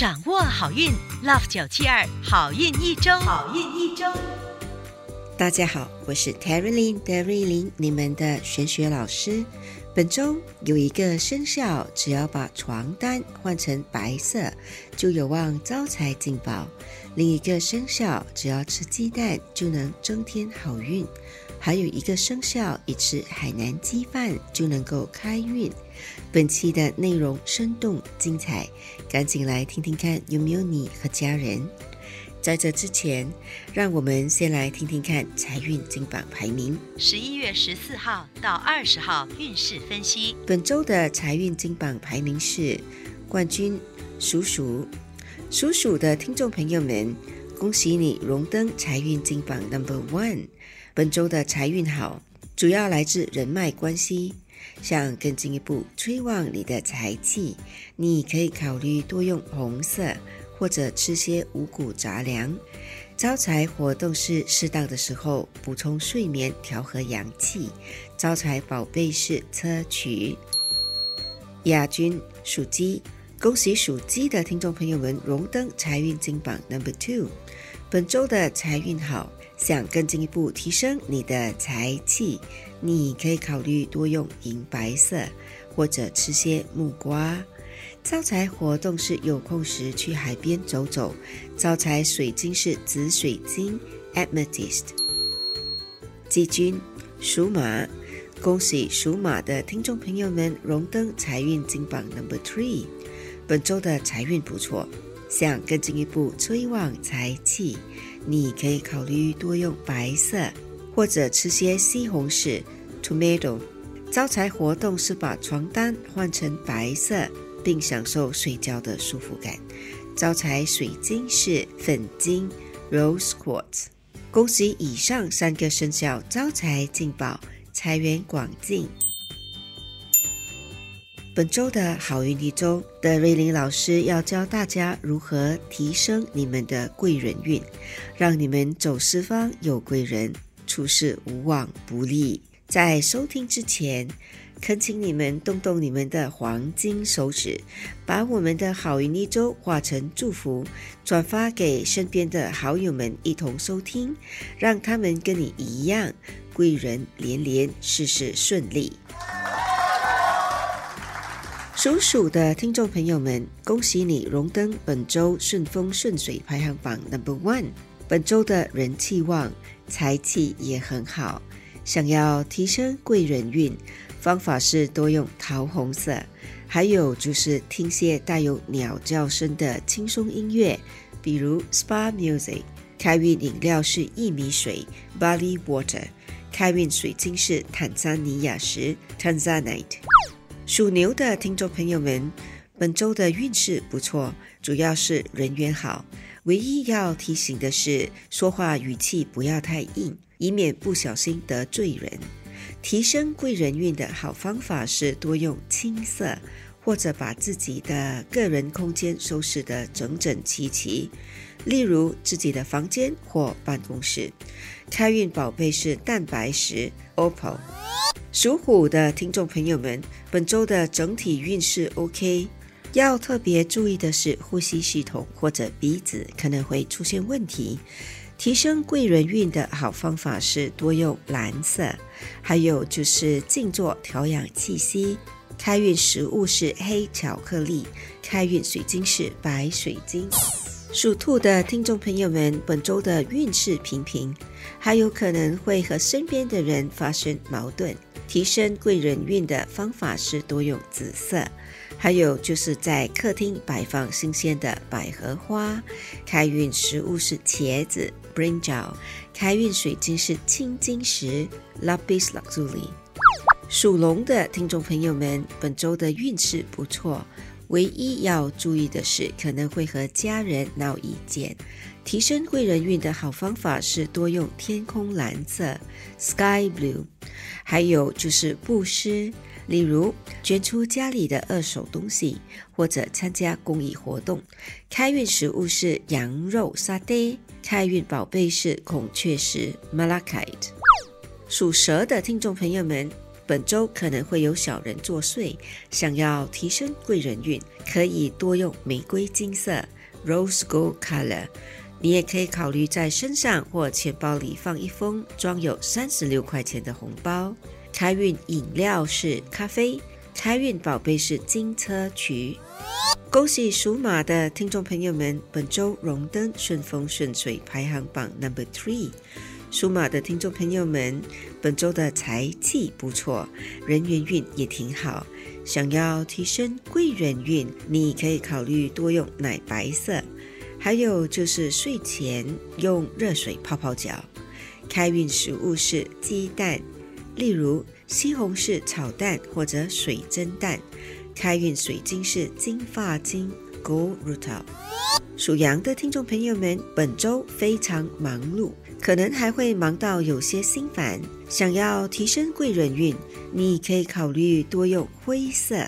掌握好运，Love 九七二好运一周，好运一周。大家好，我是 Terry Lin 德瑞琳，你们的玄学老师。本周有一个生肖，只要把床单换成白色，就有望招财进宝；另一个生肖只要吃鸡蛋就能增添好运；还有一个生肖一吃海南鸡饭就能够开运。本期的内容生动精彩，赶紧来听听看，有没有你和家人？在这之前，让我们先来听听看财运金榜排名。十一月十四号到二十号运势分析。本周的财运金榜排名是冠军属鼠。属鼠的听众朋友们，恭喜你荣登财运金榜 Number One。本周的财运好，主要来自人脉关系。想更进一步催旺你的财气，你可以考虑多用红色。或者吃些五谷杂粮，招财活动是适当的时候补充睡眠，调和阳气。招财宝贝是砗磲。亚军属鸡，恭喜属鸡的听众朋友们荣登财运金榜 Number Two。本周的财运好，想更进一步提升你的财气，你可以考虑多用银白色，或者吃些木瓜。招财活动是有空时去海边走走。招财水晶是紫水晶 （Amethyst）。季军属马，恭喜属马的听众朋友们荣登财运金榜 Number Three。本周的财运不错，想更进一步催旺财气，你可以考虑多用白色，或者吃些西红柿 （Tomato）。招财活动是把床单换成白色。并享受睡觉的舒服感。招财水晶是粉晶 （Rose Quartz）。恭喜以上三个生肖招财进宝，财源广进。本周的好运一周的瑞林老师要教大家如何提升你们的贵人运，让你们走四方有贵人，处事无往不利。在收听之前。恳请你们动动你们的黄金手指，把我们的好运一周化成祝福，转发给身边的好友们一同收听，让他们跟你一样贵人连连，事事顺利。属鼠的听众朋友们，恭喜你荣登本周顺风顺水排行榜 Number One。本周的人气旺，财气也很好。想要提升贵人运。方法是多用桃红色，还有就是听些带有鸟叫声的轻松音乐，比如 SPA music。开运饮料是薏米水 （Barley Water）。开运水晶是坦桑尼亚石 （Tanzanite）。属牛的听众朋友们，本周的运势不错，主要是人缘好。唯一要提醒的是，说话语气不要太硬，以免不小心得罪人。提升贵人运的好方法是多用青色，或者把自己的个人空间收拾得整整齐齐，例如自己的房间或办公室。开运宝贝是蛋白石 OPPO。属虎的听众朋友们，本周的整体运势 OK，要特别注意的是呼吸系统或者鼻子可能会出现问题。提升贵人运的好方法是多用蓝色，还有就是静坐调养气息。开运食物是黑巧克力，开运水晶是白水晶。属兔的听众朋友们，本周的运势平平，还有可能会和身边的人发生矛盾。提升贵人运的方法是多用紫色。还有就是在客厅摆放新鲜的百合花，开运食物是茄子 （brinjal），开运水晶是青金石 （lapis lazuli）。属龙的听众朋友们，本周的运势不错，唯一要注意的是可能会和家人闹意见。提升贵人运的好方法是多用天空蓝色 （sky blue），还有就是布施。例如捐出家里的二手东西，或者参加公益活动。开运食物是羊肉沙爹，开运宝贝是孔雀石 （malachite）。属蛇的听众朋友们，本周可能会有小人作祟，想要提升贵人运，可以多用玫瑰金色 （Rose Gold Color）。你也可以考虑在身上或钱包里放一封装有三十六块钱的红包。开运饮料是咖啡，开运宝贝是金车渠。恭喜属马的听众朋友们，本周荣登顺风顺水排行榜 Number Three。属马的听众朋友们，本周的财气不错，人缘运也挺好。想要提升贵人运，你可以考虑多用奶白色。还有就是睡前用热水泡泡脚。开运食物是鸡蛋，例如西红柿炒蛋或者水蒸蛋。开运水晶是金发晶 （Gold Rutil）。属羊的听众朋友们，本周非常忙碌，可能还会忙到有些心烦。想要提升贵人运，你可以考虑多用灰色。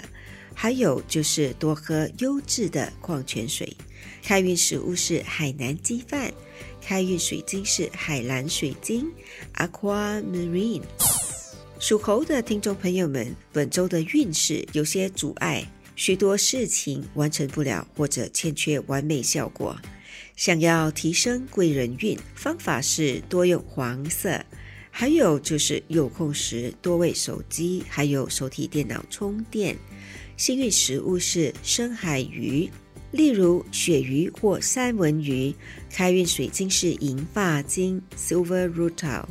还有就是多喝优质的矿泉水。开运食物是海南鸡饭。开运水晶是海蓝水晶 （Aquamarine）。属猴的听众朋友们，本周的运势有些阻碍，许多事情完成不了，或者欠缺完美效果。想要提升贵人运，方法是多用黄色。还有就是有空时多为手机还有手提电脑充电。幸运食物是深海鱼，例如鳕鱼或三文鱼。开运水晶是银发晶 （Silver Rutil）。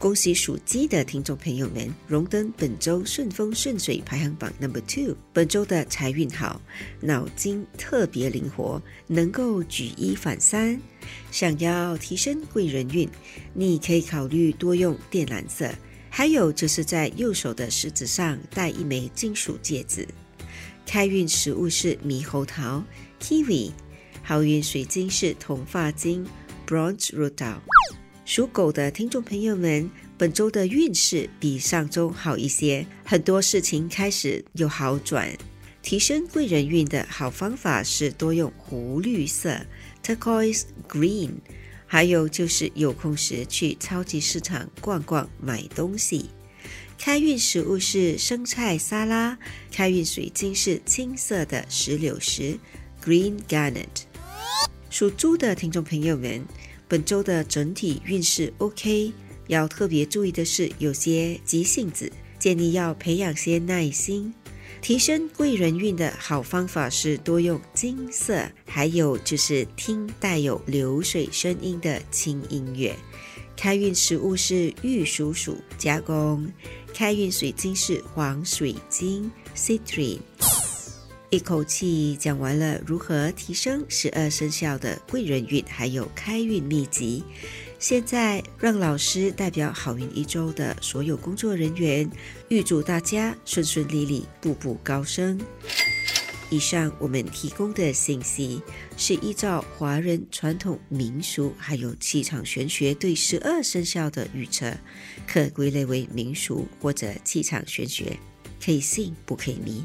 恭喜属鸡的听众朋友们，荣登本周顺风顺水排行榜 Number Two。本周的财运好，脑筋特别灵活，能够举一反三。想要提升贵人运，你可以考虑多用靛蓝色。还有就是在右手的食指上戴一枚金属戒指。开运食物是猕猴桃 （kiwi），好运水晶是铜发晶 （bronze rutil）。属狗的听众朋友们，本周的运势比上周好一些，很多事情开始有好转。提升贵人运的好方法是多用湖绿色 （turquoise green）。还有就是有空时去超级市场逛逛买东西。开运食物是生菜沙拉，开运水晶是青色的石榴石 （Green Garnet）。属猪的听众朋友们，本周的整体运势 OK，要特别注意的是有些急性子，建议要培养些耐心。提升贵人运的好方法是多用金色，还有就是听带有流水声音的轻音乐。开运食物是玉蜀黍加工，开运水晶是黄水晶 （Citrine）。一口气讲完了如何提升十二生肖的贵人运，还有开运秘籍。现在让老师代表好运一周的所有工作人员，预祝大家顺顺利利，步步高升。以上我们提供的信息是依照华人传统民俗还有气场玄学对十二生肖的预测，可归类为民俗或者气场玄学，可以信不可以迷，